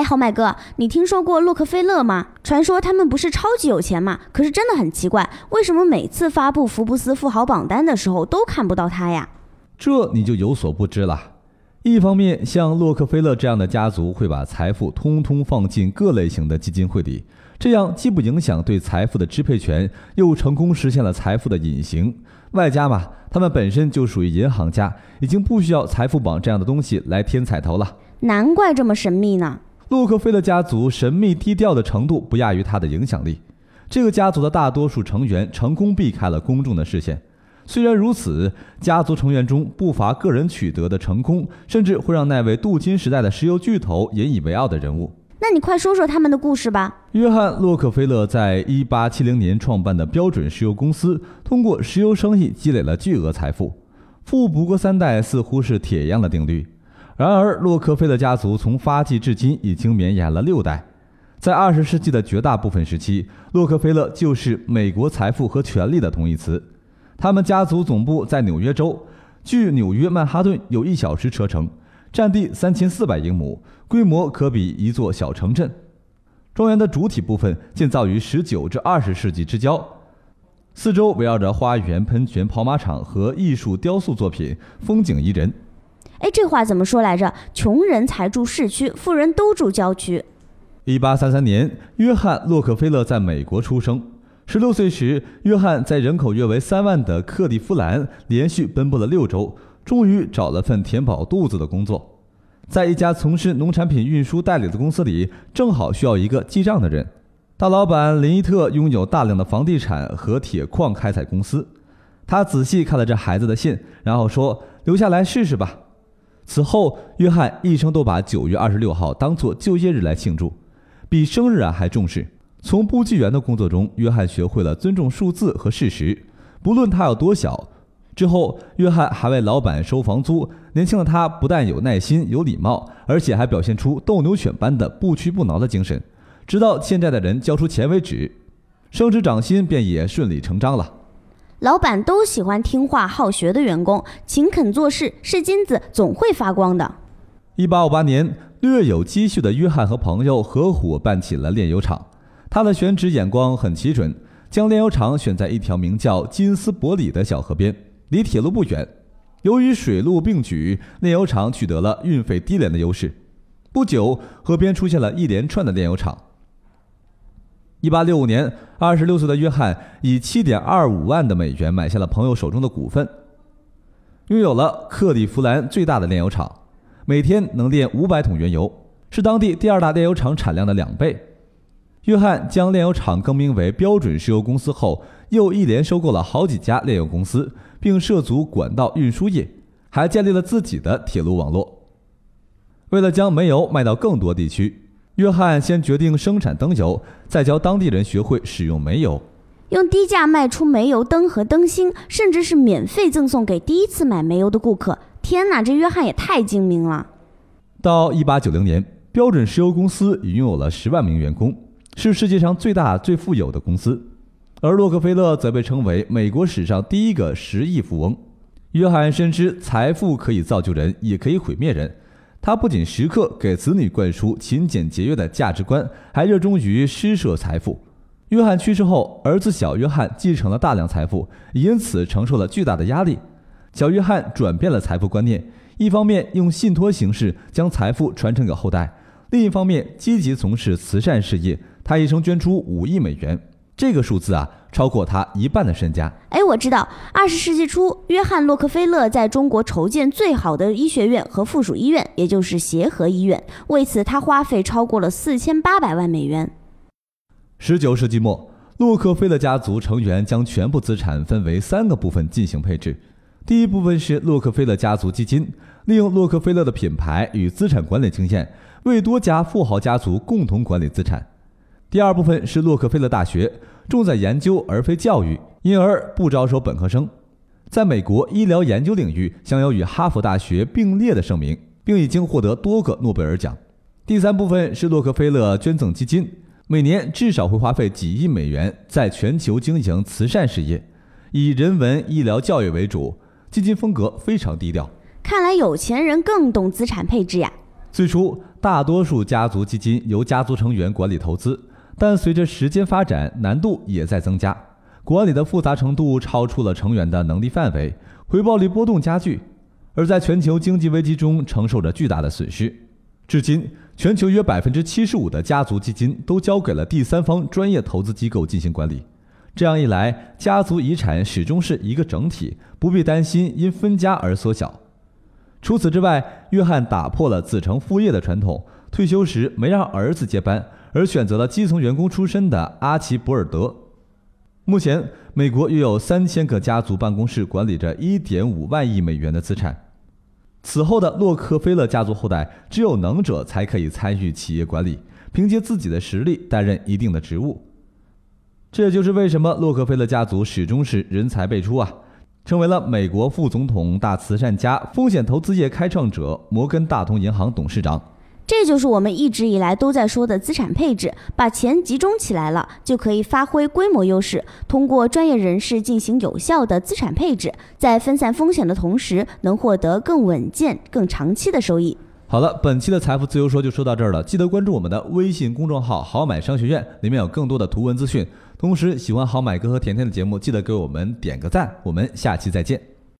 哎，好买哥，你听说过洛克菲勒吗？传说他们不是超级有钱吗？可是真的很奇怪，为什么每次发布福布斯富豪榜单的时候都看不到他呀？这你就有所不知了。一方面，像洛克菲勒这样的家族会把财富通通放进各类型的基金会里，这样既不影响对财富的支配权，又成功实现了财富的隐形。外加嘛，他们本身就属于银行家，已经不需要财富榜这样的东西来添彩头了。难怪这么神秘呢。洛克菲勒家族神秘低调的程度不亚于他的影响力。这个家族的大多数成员成功避开了公众的视线。虽然如此，家族成员中不乏个人取得的成功，甚至会让那位镀金时代的石油巨头引以为傲的人物。那你快说说他们的故事吧。约翰·洛克菲勒在1870年创办的标准石油公司，通过石油生意积累了巨额财富。富不过三代似乎是铁一样的定律。然而，洛克菲勒家族从发迹至今已经绵延了六代。在20世纪的绝大部分时期，洛克菲勒就是美国财富和权力的同义词。他们家族总部在纽约州，距纽约曼哈顿有一小时车程，占地三千四百英亩，规模可比一座小城镇。庄园的主体部分建造于十九至二十世纪之交，四周围绕着花园、喷泉、跑马场和艺术雕塑作品，风景宜人。哎，这话怎么说来着？穷人才住市区，富人都住郊区。一八三三年，约翰·洛克菲勒在美国出生。十六岁时，约翰在人口约为三万的克利夫兰连续奔波了六周，终于找了份填饱肚子的工作。在一家从事农产品运输代理的公司里，正好需要一个记账的人。大老板林伊特拥有大量的房地产和铁矿开采公司。他仔细看了这孩子的信，然后说：“留下来试试吧。”此后，约翰一生都把九月二十六号当作就业日来庆祝，比生日啊还重视。从簿记员的工作中，约翰学会了尊重数字和事实，不论他有多小。之后，约翰还为老板收房租。年轻的他不但有耐心、有礼貌，而且还表现出斗牛犬般的不屈不挠的精神，直到欠债的人交出钱为止。升职涨薪便也顺理成章了。老板都喜欢听话好学的员工，勤恳做事是金子，总会发光的。一八五八年，略有积蓄的约翰和朋友合伙办起了炼油厂。他的选址眼光很奇准，将炼油厂选在一条名叫金斯伯里的小河边，离铁路不远。由于水陆并举，炼油厂取得了运费低廉的优势。不久，河边出现了一连串的炼油厂。1865年，26岁的约翰以7.25万的美元买下了朋友手中的股份，拥有了克利夫兰最大的炼油厂，每天能炼500桶原油，是当地第二大炼油厂产量的两倍。约翰将炼油厂更名为标准石油公司后，又一连收购了好几家炼油公司，并涉足管道运输业，还建立了自己的铁路网络。为了将煤油卖到更多地区，约翰先决定生产灯油，再教当地人学会使用煤油，用低价卖出煤油灯和灯芯，甚至是免费赠送给第一次买煤油的顾客。天哪，这约翰也太精明了！到1890年，标准石油公司已拥有了十万名员工。是世界上最大、最富有的公司，而洛克菲勒则被称为美国史上第一个十亿富翁。约翰深知财富可以造就人，也可以毁灭人。他不仅时刻给子女灌输勤俭节约的价值观，还热衷于施舍财富。约翰去世后，儿子小约翰继承了大量财富，因此承受了巨大的压力。小约翰转变了财富观念，一方面用信托形式将财富传承给后代，另一方面积极从事慈善事业。他一生捐出五亿美元，这个数字啊，超过他一半的身家。哎，我知道，二十世纪初，约翰·洛克菲勒在中国筹建最好的医学院和附属医院，也就是协和医院。为此，他花费超过了四千八百万美元。十九世纪末，洛克菲勒家族成员将全部资产分为三个部分进行配置。第一部分是洛克菲勒家族基金，利用洛克菲勒的品牌与资产管理经验，为多家富豪家族共同管理资产。第二部分是洛克菲勒大学，重在研究而非教育，因而不招收本科生。在美国医疗研究领域享有与哈佛大学并列的盛名，并已经获得多个诺贝尔奖。第三部分是洛克菲勒捐赠基金，每年至少会花费几亿美元在全球经营慈善事业，以人文、医疗、教育为主。基金风格非常低调。看来有钱人更懂资产配置呀。最初，大多数家族基金由家族成员管理投资，但随着时间发展，难度也在增加，管理的复杂程度超出了成员的能力范围，回报率波动加剧，而在全球经济危机中承受着巨大的损失。至今，全球约百分之七十五的家族基金都交给了第三方专业投资机构进行管理。这样一来，家族遗产始终是一个整体，不必担心因分家而缩小。除此之外，约翰打破了子承父业的传统，退休时没让儿子接班，而选择了基层员工出身的阿奇博尔德。目前，美国约有三千个家族办公室管理着一点五万亿美元的资产。此后的洛克菲勒家族后代，只有能者才可以参与企业管理，凭借自己的实力担任一定的职务。这也就是为什么洛克菲勒家族始终是人才辈出啊，成为了美国副总统、大慈善家、风险投资业开创者、摩根大通银行董事长。这就是我们一直以来都在说的资产配置，把钱集中起来了，就可以发挥规模优势。通过专业人士进行有效的资产配置，在分散风险的同时，能获得更稳健、更长期的收益。好了，本期的财富自由说就说到这儿了。记得关注我们的微信公众号“好买商学院”，里面有更多的图文资讯。同时，喜欢好买哥和甜甜的节目，记得给我们点个赞。我们下期再见。